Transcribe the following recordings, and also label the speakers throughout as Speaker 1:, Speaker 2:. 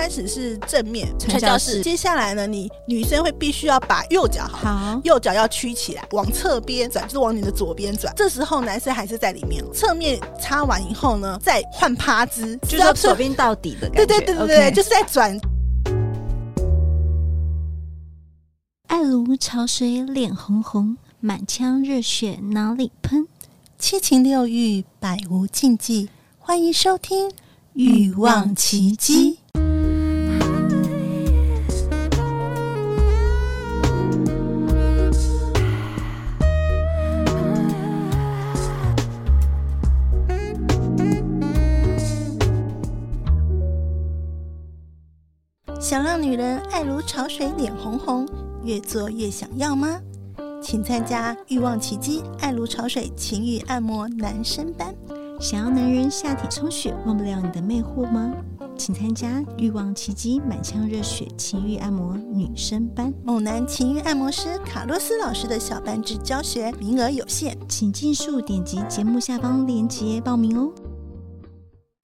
Speaker 1: 开始是正面
Speaker 2: 传教士，
Speaker 1: 接下来呢，你女生会必须要把右脚好，
Speaker 2: 好，
Speaker 1: 右脚要曲起来，往侧边转，就是往你的左边转。这时候男生还是在里面，侧面擦完以后呢，再换趴姿，
Speaker 2: 就是要左边到底的感
Speaker 1: 觉。对对对对对.就是在转。
Speaker 2: 爱如潮水，脸红红，满腔热血哪里喷？
Speaker 1: 七情六欲，百无禁忌。欢迎收听《欲望琦姬》。想让女人爱如潮水，脸红红，越做越想要吗？请参加《欲望奇迹》爱如潮水情欲按摩男生班。
Speaker 2: 想要男人下体充血，忘不了你的魅惑吗？请参加《欲望奇迹》满腔热血情欲按摩女生班。
Speaker 1: 猛男情欲按摩师卡洛斯老师的小班制教学，名额有限，
Speaker 2: 请尽速点击节目下方链接报名哦。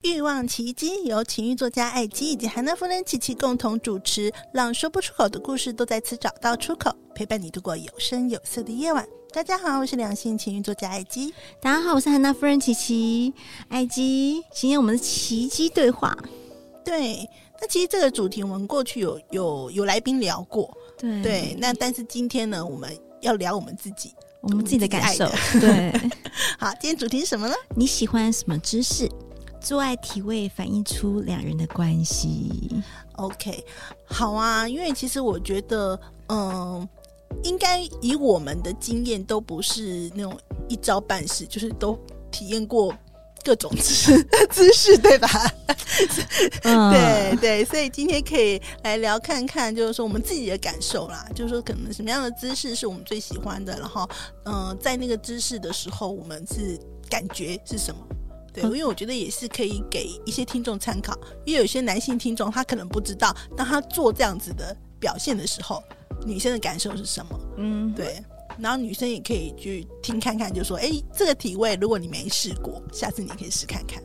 Speaker 1: 欲望奇迹由情欲作家艾姬以及韩娜夫人琪琪共同主持，让说不出口的故事都在此找到出口，陪伴你度过有声有色的夜晚。大家好，我是两性情欲作家艾姬。
Speaker 2: 大家好，我是韩娜夫人琪琪。艾姬，今天我们的奇迹对话。
Speaker 1: 对，那其实这个主题我们过去有有有来宾聊过。
Speaker 2: 对
Speaker 1: 对，那但是今天呢，我们要聊我们自己，
Speaker 2: 我们自己的感受。对，
Speaker 1: 好，今天主题是什么呢？
Speaker 2: 你喜欢什么姿势？做爱体位反映出两人的关系。
Speaker 1: OK，好啊，因为其实我觉得，嗯，应该以我们的经验，都不是那种一招半式，就是都体验过各种姿姿势，对吧？嗯、对对，所以今天可以来聊看看，就是说我们自己的感受啦，就是说可能什么样的姿势是我们最喜欢的，然后，嗯，在那个姿势的时候，我们是感觉是什么？对，因为我觉得也是可以给一些听众参考，因为有些男性听众他可能不知道，当他做这样子的表现的时候，女生的感受是什么。嗯，对。然后女生也可以去听看看，就说：“哎，这个体位如果你没试过，下次你可以试看看。”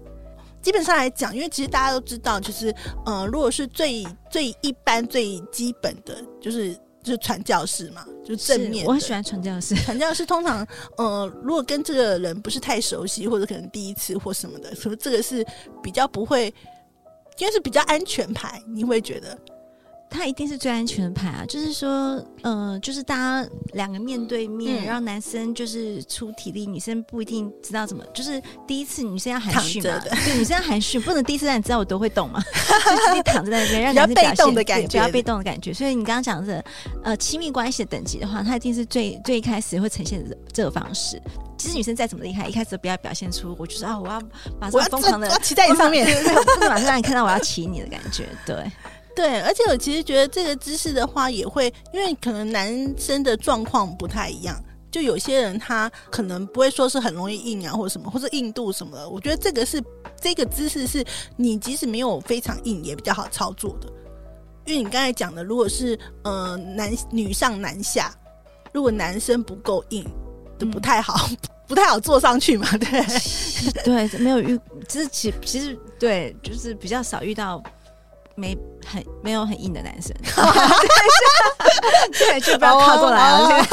Speaker 1: 基本上来讲，因为其实大家都知道，就是嗯、呃，如果是最最一般、最基本的，就是。就是传教士嘛，就是正面。
Speaker 2: 我很喜欢传教士。
Speaker 1: 传教士通常，呃，如果跟这个人不是太熟悉，或者可能第一次或什么的，所以这个是比较不会，因为是比较安全牌，你会觉得。
Speaker 2: 他一定是最安全的牌啊！就是说，呃，就是大家两个面对面，让、嗯、男生就是出体力，女生不一定知道怎么。就是第一次女生要含蓄嘛，对，女生要含蓄，不能第一次让你知道我都会动嘛，就自己躺在那边，让男生
Speaker 1: 被动的感觉，
Speaker 2: 比较被动的感觉。所以你刚刚讲的，呃，亲密关系的等级的话，它一定是最最一开始会呈现的这个方式。其实女生再怎么厉害，一开始都不要表现出我就是啊，我要马上疯狂的
Speaker 1: 骑在你上面，
Speaker 2: 不能马上让你看到我要骑你的感觉，对。
Speaker 1: 对，而且我其实觉得这个姿势的话，也会因为可能男生的状况不太一样，就有些人他可能不会说是很容易硬啊，或者什么，或者硬度什么的。我觉得这个是这个姿势是你即使没有非常硬，也比较好操作的。因为你刚才讲的，如果是呃男女上男下，如果男生不够硬，就不太好，嗯、不太好坐上去嘛。对，
Speaker 2: 对，没有遇，就是其其实对，就是比较少遇到。没很没有很硬的男生，对，就不要靠过来了。Oh, oh, oh.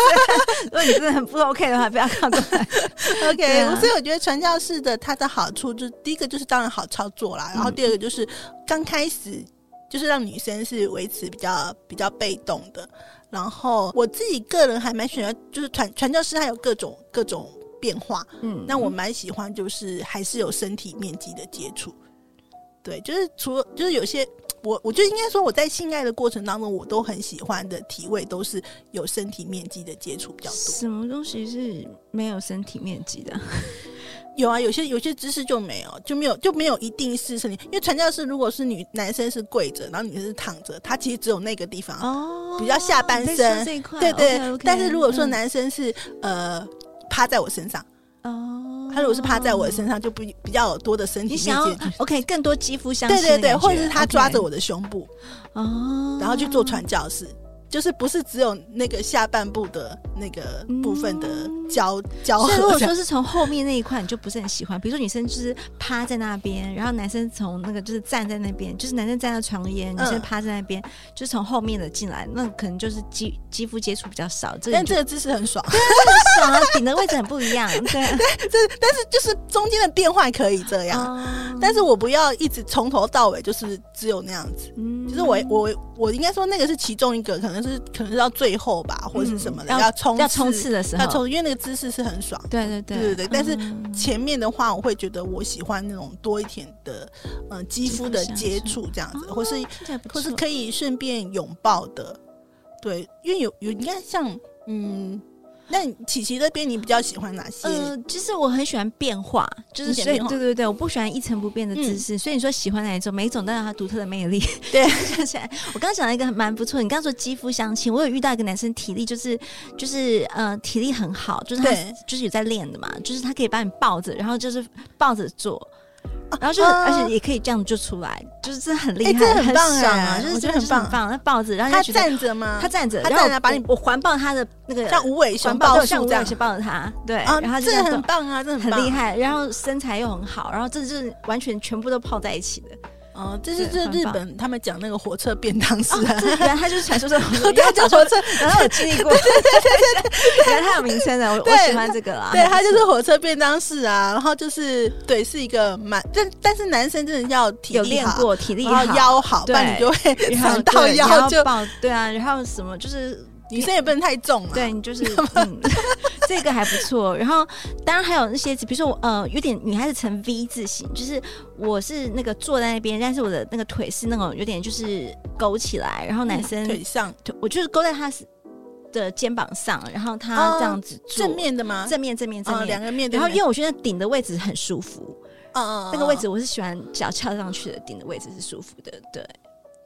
Speaker 2: 如果你真的很不 OK 的话，不要靠过来。
Speaker 1: OK，、啊、所以我觉得传教士的它的好处，就是第一个就是当然好操作啦，然后第二个就是刚开始就是让女生是维持比较比较被动的。然后我自己个人还蛮喜欢，就是传传教士他有各种各种变化，嗯，那我蛮喜欢就是还是有身体面积的接触。对，就是除了就是有些。我我就应该说，我在性爱的过程当中，我都很喜欢的体位都是有身体面积的接触比较多。
Speaker 2: 什么东西是没有身体面积的？
Speaker 1: 有啊，有些有些姿势就没有，就没有就没有一定是身体。因为传教士如果是女男生是跪着，然后女生是躺着，他其实只有那个地方哦，比较下半身这一块。对对，okay, okay, 但是如果说男生是、嗯、呃趴在我身上哦。他如果是趴在我的身上，就不比较多的身体面积。
Speaker 2: OK，更多肌肤相。
Speaker 1: 对对对，或者是他抓着我的胸部哦，然后去做传教士。就是不是只有那个下半部的那个部分的交、嗯、交合。
Speaker 2: 所以如果说是从后面那一块，你就不是很喜欢。比如说女生就是趴在那边，然后男生从那个就是站在那边，就是男生站在床沿，女生趴在那边，嗯、就是从后面的进来，那可能就是肌肌肤接触比较少。这
Speaker 1: 但这个姿势很爽，
Speaker 2: 很爽啊！顶的位置很不一样，对
Speaker 1: 对，这但是就是中间的变换可以这样，嗯、但是我不要一直从头到尾就是只有那样子。嗯，就是我我我应该说那个是其中一个，可能是可能是到最后吧，或者是什么的，嗯、要冲
Speaker 2: 要冲刺的时候，
Speaker 1: 要冲，因为那个姿势是很爽。
Speaker 2: 对对对
Speaker 1: 对对对。但是前面的话，我会觉得我喜欢那种多一点的呃肌肤的接触这样子，或是或是可以顺便拥抱的。对，因为有有你看像嗯。那琪琪这边你比较喜欢哪些？
Speaker 2: 呃，其实我很喜欢变化，就是所以对对对，我不喜欢一成不变的姿势。嗯、所以你说喜欢哪一种？每一种都有它独特的魅力。
Speaker 1: 对，
Speaker 2: 想起来，我刚刚讲了一个蛮不错。你刚刚说肌肤相亲，我有遇到一个男生，体力就是就是呃体力很好，就是他就是有在练的嘛，就是他可以把你抱着，然后就是抱着做。然后就是，而且也可以这样就出来，就是真的很厉害，很棒啊！就是真的很棒，那抱着，然后
Speaker 1: 他站着吗？
Speaker 2: 他站着，
Speaker 1: 他站着把你，
Speaker 2: 我环抱他的那个
Speaker 1: 像无尾熊抱
Speaker 2: 像无尾熊抱着他，对，然后
Speaker 1: 真的很棒啊，真的
Speaker 2: 很厉害，然后身材又很好，然后这就是完全全部都泡在一起的。
Speaker 1: 哦，这是这日本他们讲那个火车便当式啊，
Speaker 2: 原来他就是传说中的，对，叫火车，然后我经历过，对对对对，原来他有名称的，我我喜欢这个啦，
Speaker 1: 对，他就是火车便当式啊，然后就是对，是一个蛮，但但是男生真的要体力好，
Speaker 2: 练过体力好，
Speaker 1: 腰好，不然你就会闪到腰就
Speaker 2: 对啊，然后什么就是。
Speaker 1: 女生也不能太重啊，
Speaker 2: 对，你就是嗯，这个还不错。然后当然还有那些，比如说我呃，有点女孩子呈 V 字形，就是我是那个坐在那边，但是我的那个腿是那种有点就是勾起来，然后男生
Speaker 1: 腿上，
Speaker 2: 我就是勾在他的肩膀上，然后他这样子
Speaker 1: 正面的吗？
Speaker 2: 正面正面正面
Speaker 1: 两个面。
Speaker 2: 然后因为我觉得顶的位置很舒服，嗯嗯，那个位置我是喜欢脚翘上去的，顶的位置是舒服的，对。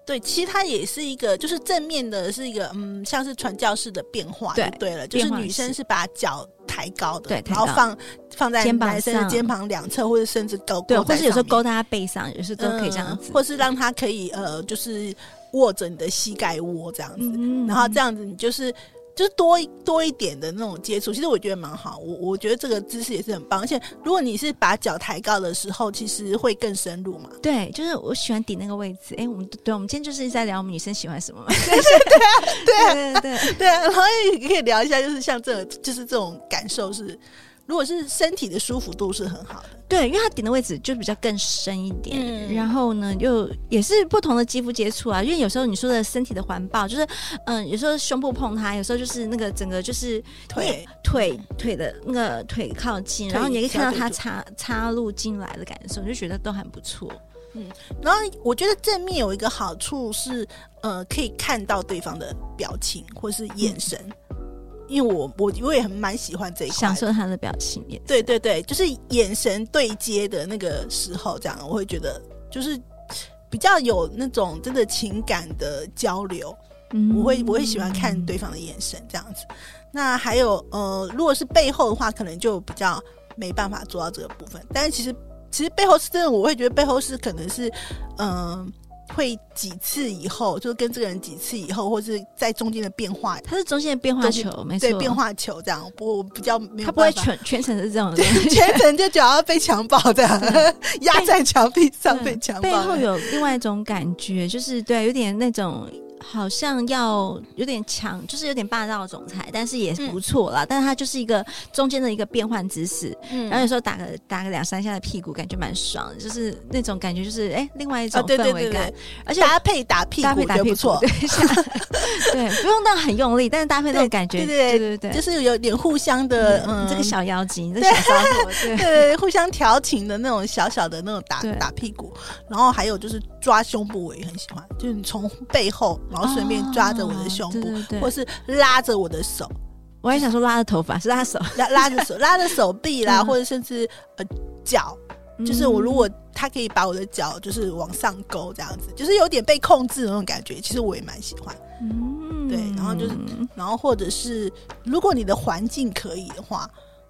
Speaker 1: 对，其实它也是一个，就是正面的，是一个嗯，像是传教士的变化，对对了，就是女生是把脚抬高的，
Speaker 2: 对，
Speaker 1: 然后放放在男生的肩膀两侧，或者甚至勾，
Speaker 2: 对，或是有时候勾在他背上，也是都可以这样子，
Speaker 1: 或是让他可以呃，就是握着你的膝盖窝这样子，然后这样子你就是。就是多多一点的那种接触，其实我觉得蛮好。我我觉得这个姿势也是很棒，而且如果你是把脚抬高的时候，其实会更深入嘛。
Speaker 2: 对，就是我喜欢顶那个位置。哎，我们对，我们今天就是在聊我们女生喜欢什么嘛。
Speaker 1: 对对啊，对啊，对对对啊，然后也可以聊一下，就是像这种，就是这种感受是。如果是身体的舒服度是很好的，
Speaker 2: 对，因为它顶的位置就比较更深一点，嗯、然后呢，又也是不同的肌肤接触啊。因为有时候你说的身体的环抱，就是嗯，有时候胸部碰它，有时候就是那个整个就是腿腿腿的那个腿靠近，然后你也可以看到它插插入进来的感受，就觉得都很不错。
Speaker 1: 嗯，然后我觉得正面有一个好处是，呃，可以看到对方的表情或是眼神。嗯因为我我我也很蛮喜欢这一块，
Speaker 2: 享受他的表情
Speaker 1: 也。对对对，就是眼神对接的那个时候，这样我会觉得就是比较有那种真的情感的交流。嗯，我会我会喜欢看对方的眼神这样子。那还有呃，如果是背后的话，可能就比较没办法做到这个部分。但是其实其实背后是真的，我会觉得背后是可能是嗯。呃会几次以后，就跟这个人几次以后，或是在中间的变化，
Speaker 2: 它是中间的变化球，没错，
Speaker 1: 对，变化球这样，不比较没有，
Speaker 2: 它不会全全程是这样
Speaker 1: 的，全程就脚要被强暴这样，压在墙壁上被强暴。
Speaker 2: 背后有另外一种感觉，就是对，有点那种。好像要有点强，就是有点霸道的总裁，但是也不错啦。嗯、但是他就是一个中间的一个变换姿势，嗯，然后有时候打个打个两三下的屁股，感觉蛮爽的，就是那种感觉，就是哎、欸，另外一种氛围感。哦、对对对。对，而且搭配打屁股，搭配打屁股，对，对，不用到很用力，但是搭配那种感觉，对对对对对，就是有点互相的，嗯，这个小妖精，这个小骚货，对。对，互相调情的那种小小的那种打打屁股，然后还有就是抓胸部，我也很喜欢，就是你从背后。然后顺便抓着我的胸部，哦、对对对，或是拉着我的手。我还想说拉着头发，是拉手，
Speaker 1: 拉拉着手，拉着手臂啦，嗯、或者甚至呃脚，就是我如果他可以把我的脚就是往上勾这样子，就是有点被控制的那种感觉。其实我也蛮喜欢。嗯，对，然后就是，然后或者是如果你的环境可以的话，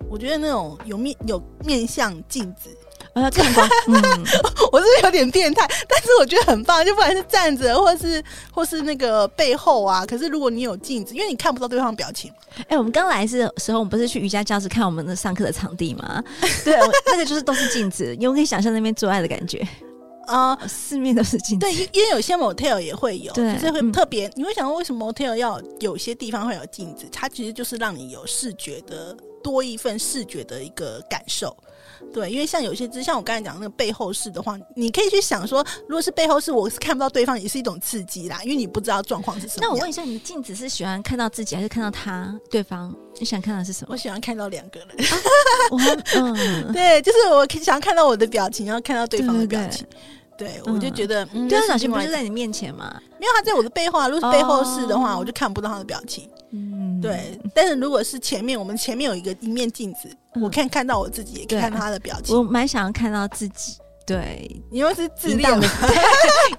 Speaker 1: 我觉得那种有面有面向镜子。
Speaker 2: 我要看光。嗯，
Speaker 1: 我是有点变态，但是我觉得很棒。就不管是站着，或是或是那个背后啊，可是如果你有镜子，因为你看不到对方的表情。
Speaker 2: 哎、欸，我们刚来是时候，我们不是去瑜伽教室看我们的上课的场地吗？对，那个就是都是镜子，因为我可以想象那边做爱的感觉。啊、呃，四面都是镜子。
Speaker 1: 对，因为有些 motel 也会有，就是会特别、嗯。你会想到，为什么 motel 要有些地方会有镜子？它其实就是让你有视觉的多一份视觉的一个感受。对，因为像有些，就像我刚才讲那个背后式的话，你可以去想说，如果是背后式，我是看不到对方，也是一种刺激啦，因为你不知道状况是什么。
Speaker 2: 那我问一下，你镜子是喜欢看到自己，还是看到他对方？你想看到的是什么？
Speaker 1: 我喜欢看到两个人。
Speaker 2: 啊、我 嗯，
Speaker 1: 对，就是我想要看到我的表情，然后看到对方的表情。对对对对，我就觉得，
Speaker 2: 嗯，对方表情不是在你面前吗？
Speaker 1: 没有他在我的背后啊。如果是背后式的话，哦，我就看不到他的表情。嗯，对。但是如果是前面，我们前面有一个一面镜子，嗯，我可以看到我自己，也可以看到他的表情。
Speaker 2: 我蛮想要看到自己。对，
Speaker 1: 因为是自恋的，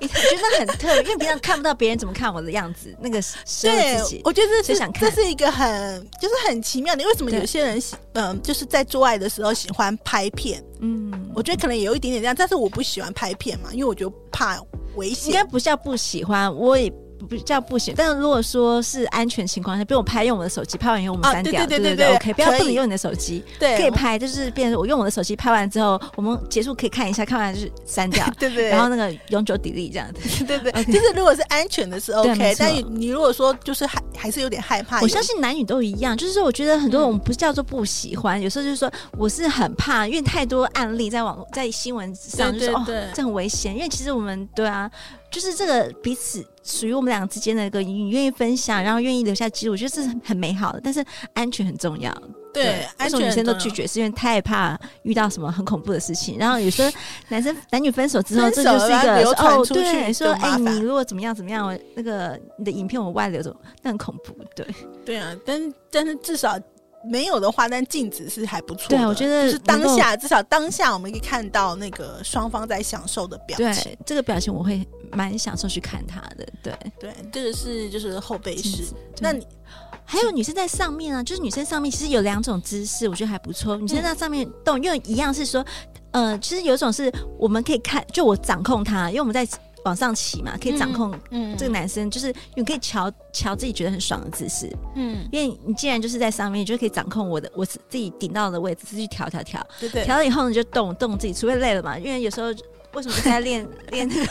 Speaker 2: 我 觉得很特别，因为平常看不到别人怎么看我的样子，那个是对，
Speaker 1: 我觉得这是想看，这是一个很就是很奇妙的。为什么有些人喜嗯，就是在做爱的时候喜欢拍片？嗯，我觉得可能也有一点点这样，但是我不喜欢拍片嘛，因为我觉得怕危险。
Speaker 2: 应该不叫不喜欢，我也。比较不行，但是如果说是安全情况下，比如我拍用我的手机拍完以后我们删掉，对对对，OK，不要不能用你的手机，对，可以拍，就是变成我用我的手机拍完之后，我们结束可以看一下，看完就是删掉，对对，然后那个永久 delete 这样。子，
Speaker 1: 对。对，就是如果是安全的是 OK，但你如果说就是还还是有点害怕，
Speaker 2: 我相信男女都一样，就是说我觉得很多我们不是叫做不喜欢，有时候就是说我是很怕，因为太多案例在网络在新闻上就是说哦，这很危险，因为其实我们对啊。就是这个彼此属于我们两个之间的一个你愿意分享，然后愿意留下记录，我觉得是很美好的。但是安全很重要，
Speaker 1: 对，对安全。
Speaker 2: 女生都拒绝是因为太怕遇到什么很恐怖的事情。然后有时候 男生男女分手之后，这就是一个流对说哎，你如果怎么样怎么样，那个你的影片我外流，那很恐怖。对，
Speaker 1: 对啊，但但是至少。没有的话，但镜子是还不错。
Speaker 2: 对，我觉得
Speaker 1: 就是当下，至少当下我们可以看到那个双方在享受的表情。
Speaker 2: 对，这个表情我会蛮享受去看他的。对，
Speaker 1: 对，这个是就是后背式。那你
Speaker 2: 还有女生在上面啊，就是女生上面其实有两种姿势，我觉得还不错。女生在上面动，因为一样是说，呃，其实有一种是我们可以看，就我掌控他，因为我们在。往上骑嘛，可以掌控这个男生，嗯嗯、就是你可以瞧瞧自己觉得很爽的姿势。嗯，因为你既然就是在上面，你就可以掌控我的我自己顶到的位置，自己调调调。对对。调了以后你就动动自己，除非累了嘛。因为有时候为什么在练 练练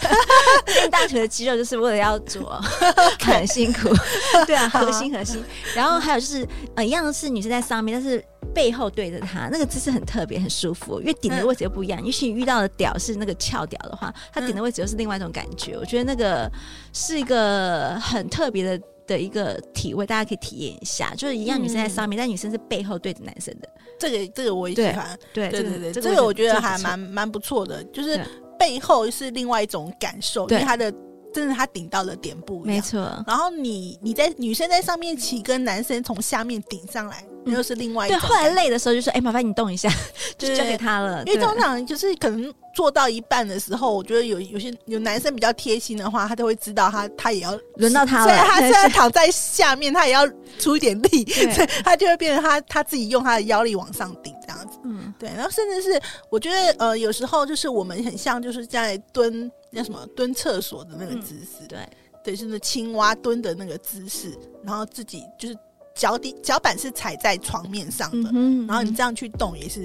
Speaker 2: 大腿的肌肉，就是为了要做，很辛苦。对啊，核心核心。然后还有就是呃，一样是女生在上面，但是。背后对着她，那个姿势很特别，很舒服。因为顶的位置又不一样，尤、嗯、其你遇到的屌是那个翘屌的话，他顶的位置又是另外一种感觉。嗯、我觉得那个是一个很特别的的一个体位，大家可以体验一下。就是一样，女生在上面，嗯、但女生是背后对着男生的。这个这个我也喜欢，对对对对，这个我觉得还蛮蛮不错的。就是背后是另外一种感受，因为他的。真的，他顶到了点不一样，没错。然后你你在女生在上面骑，跟男生从下面顶上来，又是另外一种。对，后来累的时候就说：“哎、欸，麻烦你动一下，就交给他了。”因为通常就是可能做到一半的时候，我觉得有有些有男生比较贴心的话，他都会知道他他也要轮到他了。所以他现在躺在下面，他也要出一点力，所以他就会变成他他自己用他的腰力往上顶这样子。嗯，对。然后甚至是我觉得呃，有时候就是我们很像就是在蹲。叫什么蹲厕所的那个姿势、嗯？对，对，是那青蛙蹲的那个姿势，然后自己就是脚底脚板是踩在床面上的、嗯，然后你这样去动也是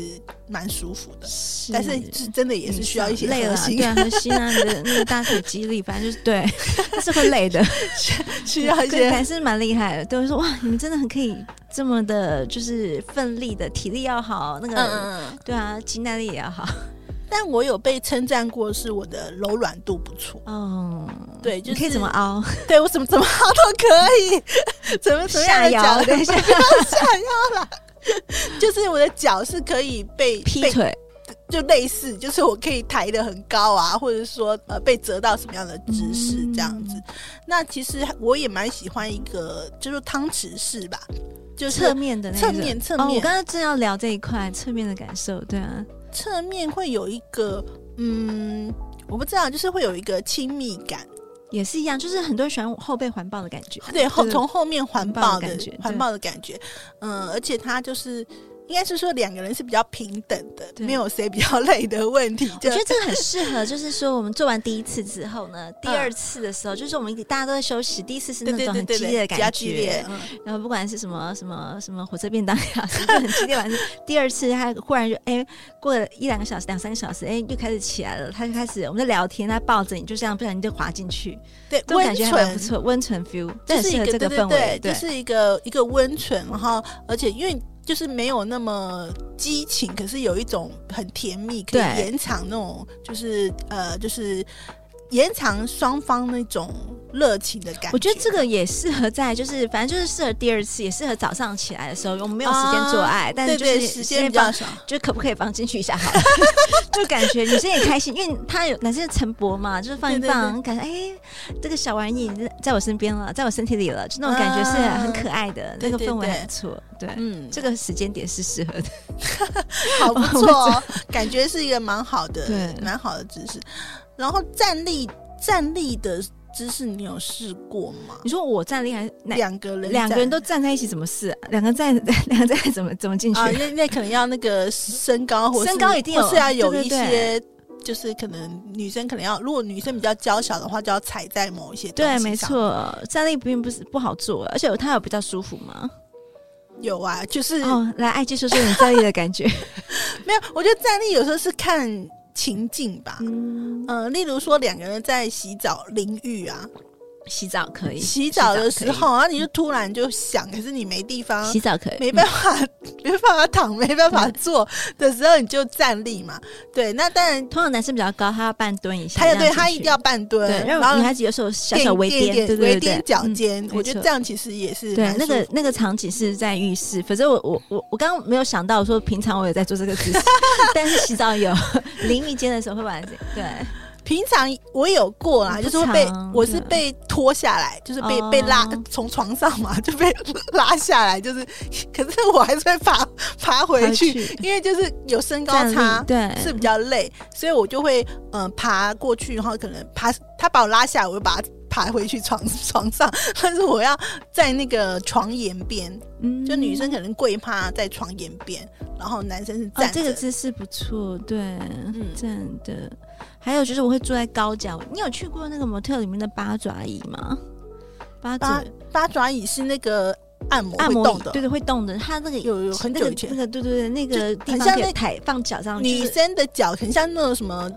Speaker 2: 蛮舒服的。是，但是是真的也是需要一些核心，对啊，核心啊，你的那个大腿肌力，反正就是对，是会累的，需要一些，还是蛮厉害的。都会说哇，你们真的很可以这么的，就是奋力的体力要好，那个嗯对啊，肌耐力也要好。但我有被称赞过，是我的柔软度不错。嗯，对，就是可以怎么凹？对我怎么怎么凹都可以，怎么怎么样的脚？等一下，不要下腰了。就是我的脚是可以被劈腿，就类似，就是我可以抬得很高啊，或者说呃被折到什么样的姿势这样子。嗯、那其实我也蛮喜欢一个，就是汤匙式吧，就是侧面的那个侧面侧面。哦、我刚刚正要聊这一块侧面的感受，对啊。侧面会有一个，嗯，我不知道，就是会有一个亲密感，也是一样，就是很多人喜欢后背环抱的感觉，对，后从后面环抱的感觉，环抱的感觉，嗯，而且它就是
Speaker 1: 应该是说两个人是比较平等的，没有谁比较累的问题。
Speaker 2: 我觉得这个很适合，就是说我们做完第一次之后呢，第二次的时候，就是我们大家都在休息，第一次是那种很激烈的感觉，然后不管是什么什么什么火车便当呀，就很激烈。完事，第二次他忽然就哎，过了一两个小时、两三个小时，哎，又开始起来了。他就开始我们在聊天，他抱着你，就这样不小心就滑进去，
Speaker 1: 对，
Speaker 2: 都感觉还不错，温存 feel，这是一个这个氛围，
Speaker 1: 对，就是一个一个温存，然后而且因为。就是没有那么激情，可是有一种很甜蜜，可以延长那种，就是呃，就是。延长双方那种热情的感觉，
Speaker 2: 我觉得这个也适合在，就是反正就是适合第二次，也适合早上起来的时候，我们没有时间做爱，啊、但是就是时间比较少，就可不可以放进去一下好了？就感觉女生也开心，因为他有男生的晨勃嘛，就是放一放，感觉哎，这个小玩意在我身边了，在我身体里了，就那种感觉是很可爱的，那、啊、个氛围很不错。对，嗯，这个时间点是适合的，
Speaker 1: 好不错、哦，感觉是一个蛮好的，对，蛮好的姿势。然后站立站立的姿势，你有试过吗？
Speaker 2: 你说我站立还是
Speaker 1: 两个人？
Speaker 2: 两个人都站在一起怎么试？两个站，两个站怎么怎么进去？啊，
Speaker 1: 那那可能要那个身高，或身高一定有，是要有一些，就是可能女生可能要，如果女生比较娇小的话，就要踩在某一些。
Speaker 2: 对，没错，站立并不是不好做，而且它有比较舒服吗？
Speaker 1: 有啊，就是
Speaker 2: 哦，来，艾姬说说你站立的感觉。
Speaker 1: 没有，我觉得站立有时候是看。情境吧，嗯、呃，例如说两个人在洗澡淋浴啊，
Speaker 2: 洗澡可以，
Speaker 1: 洗澡的时候，然后你就突然就想，可是你没地方
Speaker 2: 洗澡可以，
Speaker 1: 没办法，嗯、没办法躺，没办法坐的时候，你就站立嘛。对，那当然，
Speaker 2: 通常男生比较高，他要半蹲一下，
Speaker 1: 他要对他一定要半蹲，
Speaker 2: 然后女孩子有时候小小微踮，对对对，
Speaker 1: 脚尖，嗯、我觉得这样其实也是
Speaker 2: 对。那个那个场景是在浴室，反正我我我我刚刚没有想到说平常我也在做这个姿势，但是洗澡有淋浴间的时候会把这对。
Speaker 1: 平常我有过啊，就是会被我是被拖下来，就是被被拉从床上嘛，就被拉下来，就是，可是我还是会爬爬回去，因为就是有身高差，对，是比较累，所以我就会嗯爬过去，然后可能爬他把我拉下来，我就把他爬回去床 床上，但是我要在那个床沿边，嗯，就女生可能跪趴在床沿边，然后男生是站，
Speaker 2: 这个姿势不错，对，嗯，站的。还有就是我会坐在高脚，你有去过那个模特里面的八爪椅吗？
Speaker 1: 八爪八爪椅是那个按摩按摩动的，
Speaker 2: 对对，会动的。它那个有有很久以前，那个对对对，那个
Speaker 1: 很像那
Speaker 2: 台放脚上，
Speaker 1: 女生的脚很像那种什么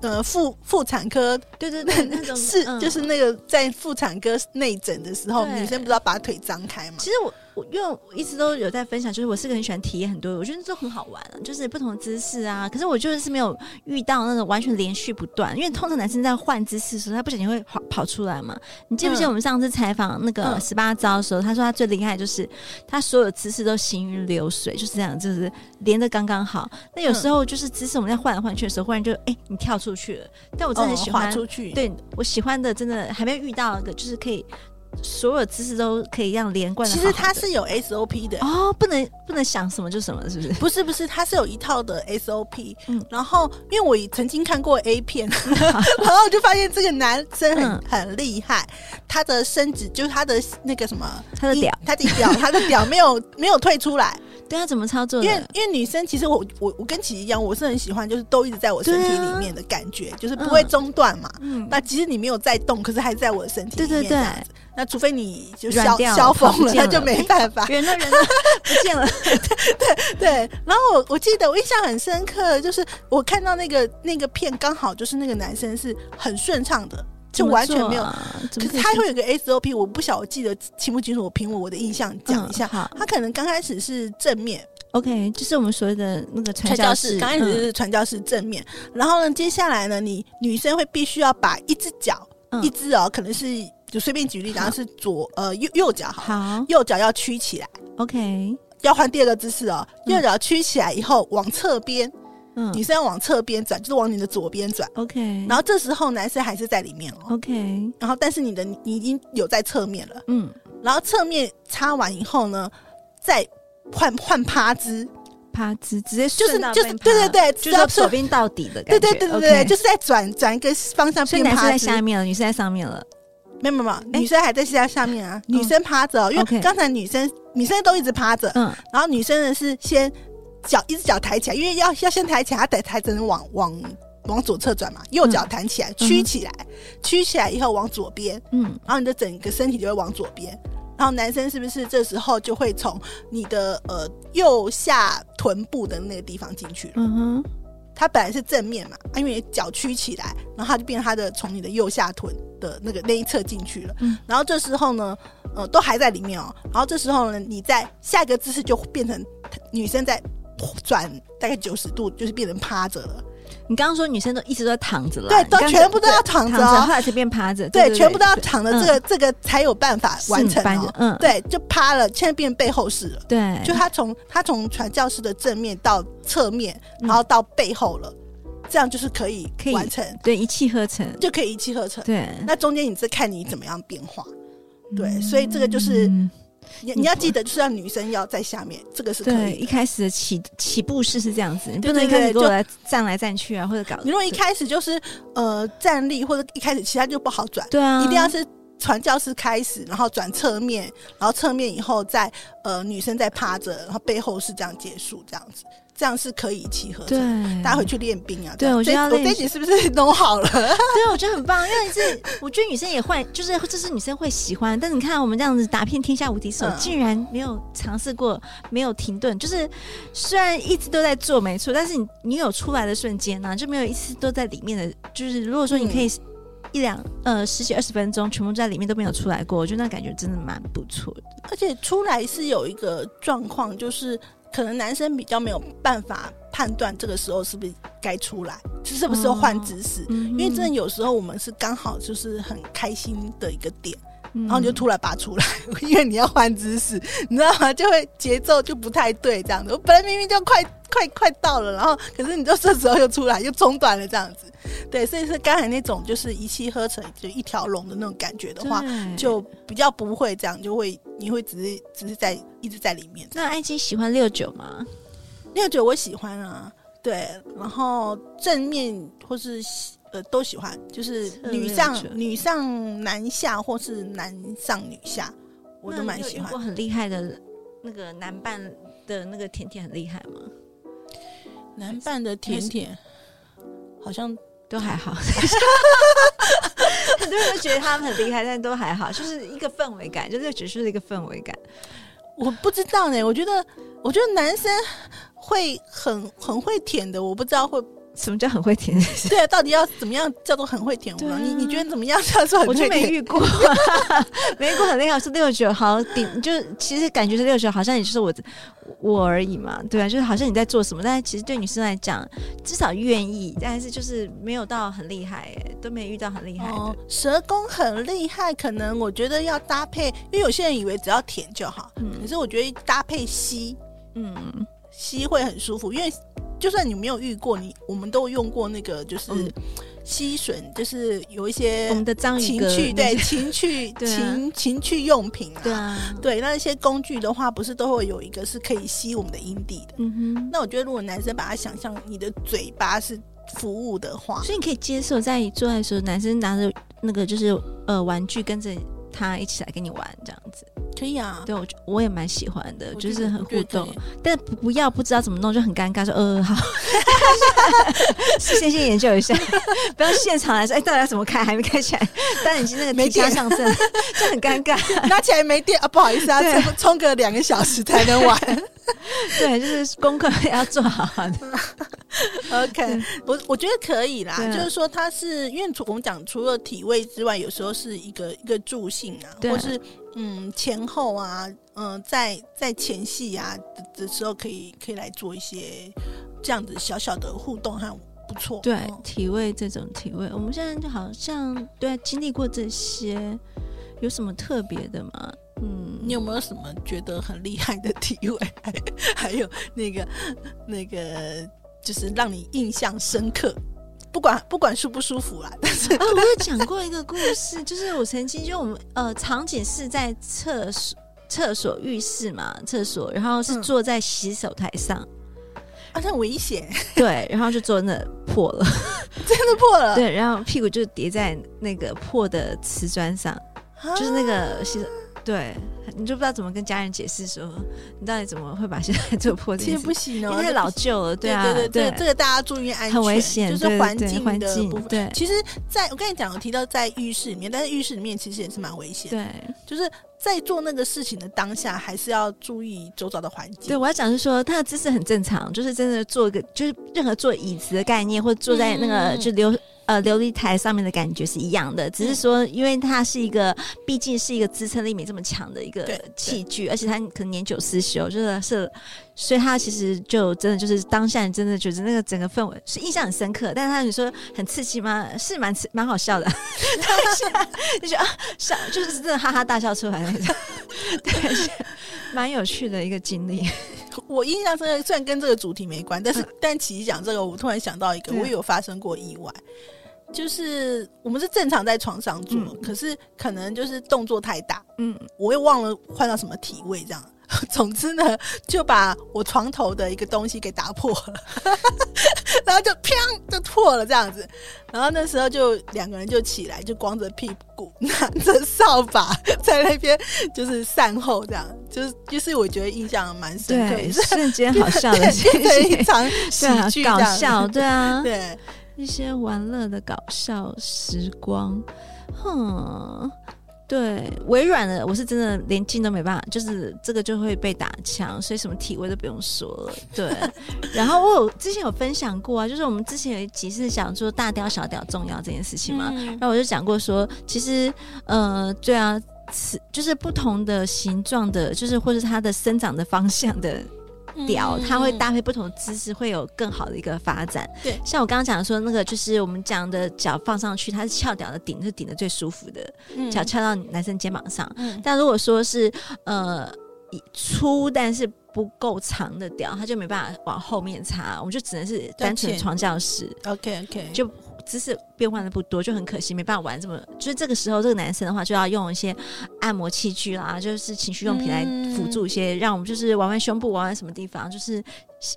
Speaker 1: 呃妇妇产科，
Speaker 2: 对对对，那种
Speaker 1: 是就是那个在妇产科内诊的时候，女生不知道把腿张开嘛？
Speaker 2: 其实我。因为我一直都有在分享，就是我是个很喜欢体验很多，我觉得这很好玩，就是不同的姿势啊。可是我就是没有遇到那种完全连续不断，因为通常男生在换姿势的时候，他不小心会跑跑出来嘛。你记不记得我们上次采访那个十八招的时候，他说他最厉害就是他所有姿势都行云流水，就是这样，就是连得刚刚好。那有时候就是姿势我们在换来换去的时候，忽然就哎、欸、你跳出去了，但我真的很喜欢、
Speaker 1: 哦、出去。
Speaker 2: 对我喜欢的真的还没有遇到一个就是可以。所有姿势都可以让连贯好好。
Speaker 1: 其实它是有 SOP 的
Speaker 2: 哦，不能不能想什么就什么，是不是？
Speaker 1: 不是不是，它是有一套的 SOP。嗯，然后因为我曾经看过 A 片，然后我就发现这个男生很、嗯、很厉害，他的身子就是他的那个什么，
Speaker 2: 他的屌，
Speaker 1: 他的屌，他的屌没有没有退出来。
Speaker 2: 对他怎么操作？
Speaker 1: 因为因为女生其实我我我跟琪一样，我是很喜欢就是都一直在我身体里面的感觉，啊、就是不会中断嘛。嗯，那其实你没有在动，可是还在我的身体里面。对对对。那除非你就消消疯了，那就没办法。
Speaker 2: 人呢人呢不见了。
Speaker 1: 对对对。然后我我记得我印象很深刻，就是我看到那个那个片，刚好就是那个男生是很顺畅的，就完全没有。啊、可是他会有个 SOP，我不晓我记得清不清楚。我凭我我的印象讲一下。嗯、好，他可能刚开始是正面
Speaker 2: ，OK，就是我们所谓的那个传教士。
Speaker 1: 刚开始是传教士正面，嗯、然后呢，接下来呢，你女生会必须要把一只脚，嗯、一只哦，可能是。就随便举例，然后是左呃右右脚好，好右脚要屈起来
Speaker 2: ，OK，
Speaker 1: 要换第二个姿势哦。嗯、右脚屈起来以后往侧边，嗯，女生要往侧边转，就是往你的左边转
Speaker 2: ，OK。
Speaker 1: 然后这时候男生还是在里面哦
Speaker 2: ，OK。
Speaker 1: 然后但是你的你已经有在侧面了，嗯。然后侧面擦完以后呢，再换换趴姿，
Speaker 2: 趴姿直接就是
Speaker 1: 就是对对对，
Speaker 2: 就是左边到底的感
Speaker 1: 觉，对对对对对就是在转转一个方向，
Speaker 2: 所以男生在下面了，女生在上面了。
Speaker 1: 没有没有，女生还在下下面啊，女生趴着，因为刚才女生女生都一直趴着，嗯，然后女生呢是先脚一只脚抬起来，因为要要先抬起来，他得抬只能往往往左侧转嘛，右脚弹起来，曲、嗯、起来，曲起来以后往左边，嗯，然后你的整个身体就会往左边，然后男生是不是这时候就会从你的呃右下臀部的那个地方进去了？嗯哼，他本来是正面嘛，因为脚屈起来，然后他就变成他的从你的右下臀的那个那一侧进去了，嗯，然后这时候呢，呃，都还在里面哦，然后这时候呢，你在下一个姿势就变成女生在。转大概九十度，就是变成趴着了。
Speaker 2: 你刚刚说女生都一直都在躺着了，
Speaker 1: 对，都全部都要躺着，
Speaker 2: 后来才变趴着。
Speaker 1: 对，全部都要躺着，这个这个才有办法完成。嗯，对，就趴了，现在变背后式了。
Speaker 2: 对，
Speaker 1: 就他从他从传教士的正面到侧面，然后到背后了，这样就是可以可以完成，
Speaker 2: 对，一气呵成
Speaker 1: 就可以一气呵成。
Speaker 2: 对，
Speaker 1: 那中间你是看你怎么样变化。对，所以这个就是。你你要记得，就是让女生要在下面，这个是可以。
Speaker 2: 对，一开始的起起步式是这样子，你不能一开始就来站来站去啊，或者搞。
Speaker 1: 你如果一开始就是呃站立，或者一开始其他就不好转。
Speaker 2: 对啊，
Speaker 1: 一定要是传教士开始，然后转侧面，然后侧面以后再呃女生再趴着，然后背后是这样结束，这样子。这样是可以一气呵成，对，大家回去练兵啊。
Speaker 2: 对，我觉得
Speaker 1: 我这集是不是弄好了？
Speaker 2: 对，我觉得很棒，因为是我觉得女生也会，就是这是女生会喜欢。但是你看我们这样子打遍天下无敌手，嗯、竟然没有尝试过，没有停顿。就是虽然一直都在做，没错，但是你你有出来的瞬间呢、啊，就没有一次都在里面的。就是如果说你可以一两呃十几二十分钟全部在里面都没有出来过，我觉得那感觉真的蛮不错的。
Speaker 1: 而且出来是有一个状况，就是。可能男生比较没有办法判断这个时候是不是该出来，是不是要换姿势，因为真的有时候我们是刚好就是很开心的一个点。然后你就突然拔出来，因为你要换姿势，你知道吗？就会节奏就不太对，这样子。我本来明明就快快快到了，然后可是你就这时候又出来，又中断了，这样子。对，所以是刚才那种就是一气呵成，就一条龙的那种感觉的话，就比较不会这样，就会你会只是只是在一直在里面。
Speaker 2: 那艾姬喜欢六九吗？
Speaker 1: 六九我喜欢啊，对，然后正面或是。呃，都喜欢，就是女上女上男下，或是男上女下，我都蛮喜欢。
Speaker 2: 我很厉害的那个男伴的那个甜甜很厉害吗？
Speaker 1: 男伴的甜甜好像
Speaker 2: 都还好，很多人都觉得他们很厉害，但都还好，就是一个氛围感，就是只是一个氛围感。
Speaker 1: 我不知道呢，我觉得，我觉得男生会很很会舔的，我不知道会。
Speaker 2: 什么叫很会舔？
Speaker 1: 对啊，到底要怎么样叫做很会舔？啊、你你觉得怎么样叫做很会舔？
Speaker 2: 我就没遇过，没遇过很厉害是六九，好顶，就其实感觉是六九，好像也就是我我而已嘛，对啊，就是好像你在做什么，但是其实对女生来讲，至少愿意，但是就是没有到很厉害，哎，都没遇到很厉害的。哦、
Speaker 1: 蛇攻很厉害，可能我觉得要搭配，因为有些人以为只要舔就好，嗯，可是我觉得搭配吸，嗯，吸会很舒服，因为。就算你没有遇过，你我们都用过那个，就是吸吮，就是有一些
Speaker 2: 我们的章鱼
Speaker 1: 情趣，对 情趣情情趣用品啊，
Speaker 2: 对啊，
Speaker 1: 对那一些工具的话，不是都会有一个是可以吸我们的阴蒂的。嗯哼，那我觉得如果男生把它想象你的嘴巴是服务的话，
Speaker 2: 所以你可以接受在做爱的时候，男生拿着那个就是呃玩具跟着他一起来跟你玩这样子。
Speaker 1: 可以啊，
Speaker 2: 对我我也蛮喜欢的，就是很互动，但不要不知道怎么弄就很尴尬，说呃好，先先研究一下，不要现场来说，哎，到底要怎么开？还没开起来，但已经那个没加上阵，就很尴尬，
Speaker 1: 拿起来没电啊，不好意思啊，充个两个小时才能玩。
Speaker 2: 对，就是功课要做好的。
Speaker 1: OK，我我觉得可以啦，就是说它是因为我们讲除了体位之外，有时候是一个一个助兴啊，或是。嗯，前后啊，嗯、呃，在在前戏啊的，的时候，可以可以来做一些这样子小小的互动，还不错。
Speaker 2: 对，体味这种体味，我们现在就好像对经历过这些，有什么特别的吗？嗯，
Speaker 1: 你有没有什么觉得很厉害的体位？还还有那个那个，就是让你印象深刻？不管不管舒不舒服啦，但是
Speaker 2: 啊，我有讲过一个故事，就是我曾经就我们呃场景是在厕所、厕所、浴室嘛，厕所，然后是坐在洗手台上，
Speaker 1: 嗯、啊，很危险，
Speaker 2: 对，然后就坐那破了，
Speaker 1: 真的破了，
Speaker 2: 对，然后屁股就叠在那个破的瓷砖上，啊、就是那个洗手对，你就不知道怎么跟家人解释说，你到底怎么会把现在做破？
Speaker 1: 其实不行哦，
Speaker 2: 因为太老旧了。对啊，
Speaker 1: 对对对，这个大家注意安全，
Speaker 2: 很危险，
Speaker 1: 就是环境的
Speaker 2: 环境。对，
Speaker 1: 其实在我跟你讲，我提到在浴室里面，但是浴室里面其实也是蛮危险。
Speaker 2: 对，
Speaker 1: 就是在做那个事情的当下，还是要注意周遭的环境。
Speaker 2: 对，我要讲是说，他的姿势很正常，就是真的坐一个，就是任何坐椅子的概念，或者坐在那个就流。呃，琉璃台上面的感觉是一样的，只是说，因为它是一个，毕竟是一个支撑力没这么强的一个器具，而且它可能年久失修，就是是，所以他其实就真的就是当下你真的觉得那个整个氛围是印象很深刻。但是他你说很刺激吗？是蛮刺，蛮好笑的，当 下就觉得啊，笑就是真的哈哈大笑出来那种，对，蛮有趣的一个经历。
Speaker 1: 我印象深刻，虽然跟这个主题没关，但是、嗯、但其实讲这个，我突然想到一个，我也有发生过意外。就是我们是正常在床上做，嗯、可是可能就是动作太大，嗯，我又忘了换到什么体位，这样。总之呢，就把我床头的一个东西给打破了，然后就砰就破了这样子。然后那时候就两个人就起来，就光着屁股 拿着扫把在那边就是善后，这样就是就是我觉得印象蛮深刻，
Speaker 2: 对，瞬 间好笑的，
Speaker 1: 一场喜剧，
Speaker 2: 搞笑，对啊，
Speaker 1: 对。
Speaker 2: 一些玩乐的搞笑时光，哼，对，微软的我是真的连进都没办法，就是这个就会被打枪，所以什么体位都不用说了。对，然后我有之前有分享过啊，就是我们之前有一集是讲说大雕小雕重要这件事情嘛，嗯、然后我就讲过说，其实呃，对啊，就是不同的形状的，就是或者它的生长的方向的。屌，它会搭配不同的姿势，会有更好的一个发展。
Speaker 1: 对，
Speaker 2: 像我刚刚讲的说，那个就是我们讲的脚放上去，它是翘屌的顶，是顶的最舒服的，脚翘到男生肩膀上。嗯，但如果说是呃粗但是不够长的屌，它就没办法往后面插，我们就只能是单纯床教室。
Speaker 1: OK OK，
Speaker 2: 就。姿势变换的不多，就很可惜，没办法玩这么。就是这个时候，这个男生的话就要用一些按摩器具啦，就是情趣用品来辅助一些，让我们就是玩玩胸部，玩玩什么地方，就是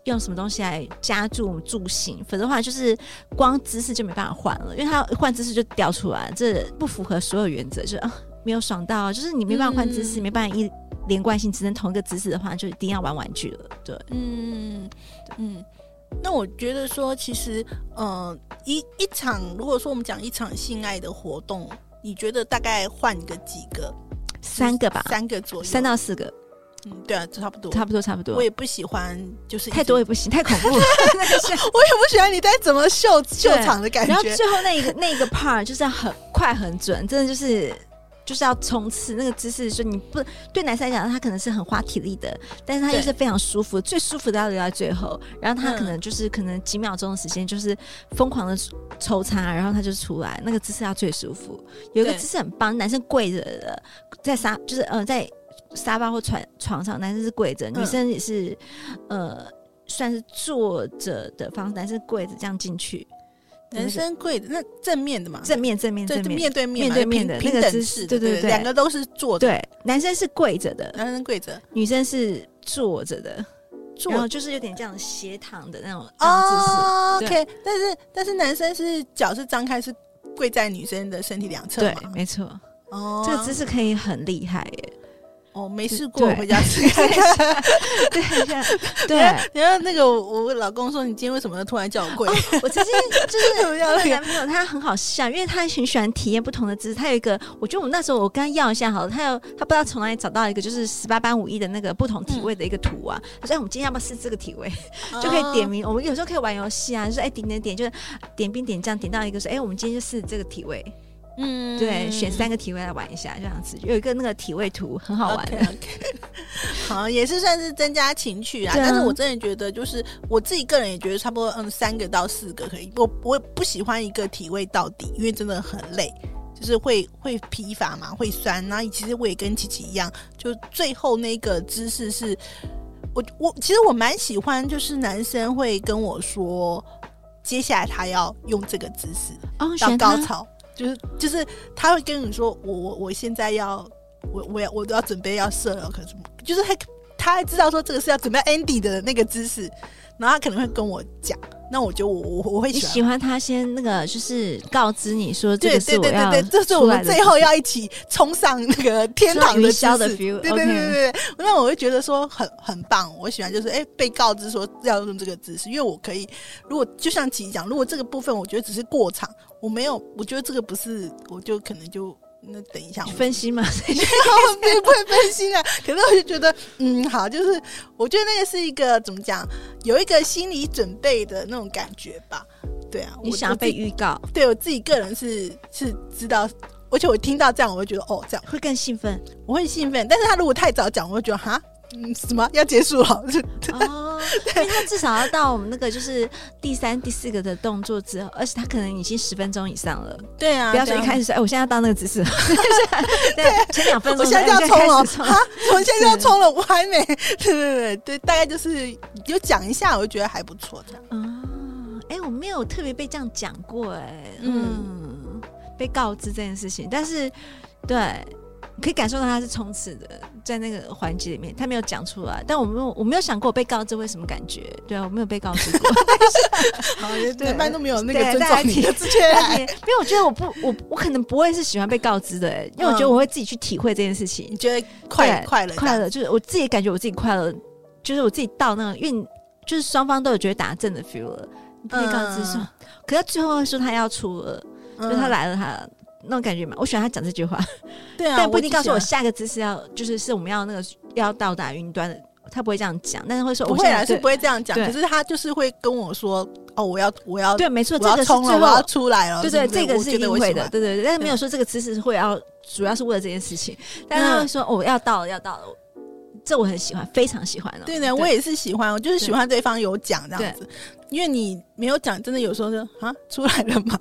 Speaker 2: 用什么东西来加助我们助兴。否则的话，就是光姿势就没办法换了，因为他换姿势就掉出来，这不符合所有原则，就是啊没有爽到，就是你没办法换姿势，没办法一连贯性，只能同一个姿势的话，就一定要玩玩具了。对，
Speaker 1: 嗯嗯。那我觉得说，其实，呃，一一场，如果说我们讲一场性爱的活动，你觉得大概换个几个？
Speaker 2: 三个吧，
Speaker 1: 三个左右，
Speaker 2: 三到四个。
Speaker 1: 嗯，对啊，差不多，
Speaker 2: 差不多，差不多。
Speaker 1: 我也不喜欢，就是
Speaker 2: 太多也不行，太恐怖了。
Speaker 1: 我也不喜欢你在怎么秀秀场的感觉。
Speaker 2: 然后最后那一个那一个 part 就是很快很准，真的就是。就是要冲刺那个姿势，说你不对男生来讲，他可能是很花体力的，但是他又是非常舒服，最舒服的要留在最后。然后他可能就是可能几秒钟的时间，就是疯狂的抽插，然后他就出来，那个姿势要最舒服。有一个姿势很棒，男生跪着的，在沙就是呃在沙发或床床上，男生是跪着，女生也是呃算是坐着的方式，男生跪着这样进去。
Speaker 1: 男生跪的那正面的嘛，
Speaker 2: 正面正面正面
Speaker 1: 面对面
Speaker 2: 面对面的那个姿势，对对对，
Speaker 1: 两个都是坐的。
Speaker 2: 对，男生是跪着的，
Speaker 1: 男生跪着，
Speaker 2: 女生是坐着的，然后就是有点这样斜躺的那种姿势。
Speaker 1: OK，但是但是男生是脚是张开，是跪在女生的身体两侧。
Speaker 2: 对，没错。哦，这个姿势可以很厉害耶。
Speaker 1: 哦，没试过，回家试看 看。对对，然后那个我我老公说，你今天为什么突然叫我跪？
Speaker 2: 我曾经 就是我的男朋友，他很好笑，因为他很喜欢体验不同的姿势。他有一个，我觉得我那时候我跟他要一下好了，他有他不知道从哪里找到一个就是十八般武艺的那个不同体位的一个图啊。他说哎我们今天要不要试这个体位？就可以点名。我们有时候可以玩游戏啊，就是哎点点点，就是点兵点将，点到一个说哎，我们今天就试这个体位。嗯，对，选三个体位来玩一下，这样子有一个那个体位图很好玩。
Speaker 1: Okay, OK，好，也是算是增加情趣啊。啊但是我真的觉得，就是我自己个人也觉得差不多，嗯，三个到四个可以。我我不喜欢一个体位到底，因为真的很累，就是会会疲乏嘛，会酸。然后其实我也跟琪琪一样，就最后那个姿势是，我我其实我蛮喜欢，就是男生会跟我说，接下来他要用这个姿势
Speaker 2: 哦，
Speaker 1: 到高潮。就是就是他会跟你说，我我我现在要我我要我都要准备要射了，可是就是他他还知道说这个是要准备 Andy 的那个姿势，然后他可能会跟我讲。那我就我我我会喜欢，
Speaker 2: 喜欢他先那个就是告知你说这个是我要
Speaker 1: 对对对对，这是我们最后要一起冲上那个天堂的姿势。
Speaker 2: 的 feel，
Speaker 1: 对对对对对，那我会觉得说很很棒，我喜欢就是哎被告知说要用这个姿势，因为我可以如果就像琪讲，如果这个部分我觉得只是过场，我没有我觉得这个不是，我就可能就。那等一下，
Speaker 2: 分析嘛，
Speaker 1: 不会不会分析啊。可是我就觉得，嗯，好，就是我觉得那个是一个怎么讲，有一个心理准备的那种感觉吧。对啊，
Speaker 2: 你想要被预告？
Speaker 1: 对我自己个人是是知道，而且我听到这样，我会觉得哦，这样
Speaker 2: 会更兴奋，
Speaker 1: 我会兴奋。但是他如果太早讲，我会觉得哈。嗯，什么要结束了？
Speaker 2: 哦，因为他至少要到我们那个就是第三、第四个的动作之后，而且他可能已经十分钟以上了。
Speaker 1: 对啊，
Speaker 2: 不要说一开始说，哎，我现在要到那个姿势。对，前两分钟，
Speaker 1: 我现在要冲了啊！我现在要冲了，我还没。对对对对，大概就是有讲一下，我就觉得还不错。这样
Speaker 2: 哦，哎，我没有特别被这样讲过，哎，嗯，被告知这件事情，但是对。可以感受到他是冲刺的，在那个环节里面，他没有讲出来，但我没有，我没有想过我被告知会什么感觉。对啊，我没有被告知过。
Speaker 1: 好，对，一般都没有那个尊重你的之前。
Speaker 2: 因为我觉得我不，我我可能不会是喜欢被告知的，哎，因为我觉得我会自己去体会这件事情。
Speaker 1: 你觉得快快乐
Speaker 2: 快乐，就是我自己感觉我自己快乐，就是我自己到那个，因为就是双方都有觉得打正的 feel 了，被告知说，可是最后说他要出了，就他来了，他。那种感觉嘛，我喜欢他讲这句话，
Speaker 1: 对啊，
Speaker 2: 但不一定告诉我下个姿势要就是是我们要那个要到达云端的，他不会这样讲，但是会说
Speaker 1: 不会啊，是不会这样讲，可是他就是会跟我说哦，我要我要
Speaker 2: 对，没错，
Speaker 1: 这个是最后要出来了，
Speaker 2: 对对，这个是一定会的，对对对，但是没有说这个姿势会要主要是为了这件事情，但是他会说哦，要到了，要到了，这我很喜欢，非常喜欢的，
Speaker 1: 对的，我也是喜欢，我就是喜欢对方有讲这样子。因为你没有讲，真的有时候就啊 出来了嘛。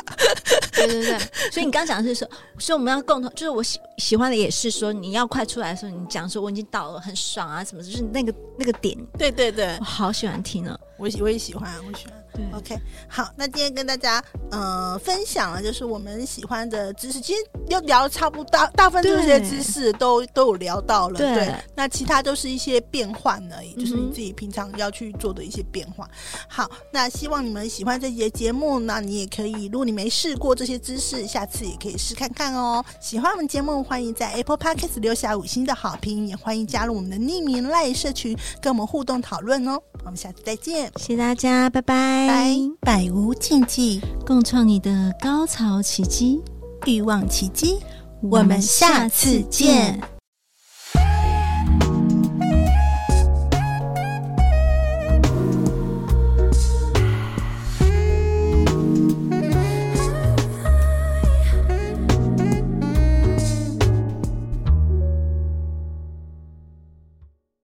Speaker 2: 对对对，所以你刚讲的是说，所以我们要共同，就是我喜喜欢的也是说，你要快出来的时候，你讲说我已经到了，很爽啊什么，就是那个那个点。
Speaker 1: 对对对，
Speaker 2: 我好喜欢听呢，
Speaker 1: 我我也喜欢，我喜欢。对，OK，好，那今天跟大家呃分享了，就是我们喜欢的知识，其实又聊差不多，大大部分这些知识都都有聊到了。对，对，那其他都是一些变换而已，就是你自己平常要去做的一些变化。好，那希望你们喜欢这节节目，那你也可以，如果你没试过这些知识，下次也可以试看看哦。喜欢我们节目，欢迎在 Apple Podcast 留下五星的好评，也欢迎加入我们的匿名赖社群，跟我们互动讨论哦。我们下次再见，
Speaker 2: 谢谢大家，拜拜。
Speaker 1: 拜，百无禁忌，
Speaker 2: 共创你的高潮奇迹，
Speaker 1: 欲望奇迹。我们下次见。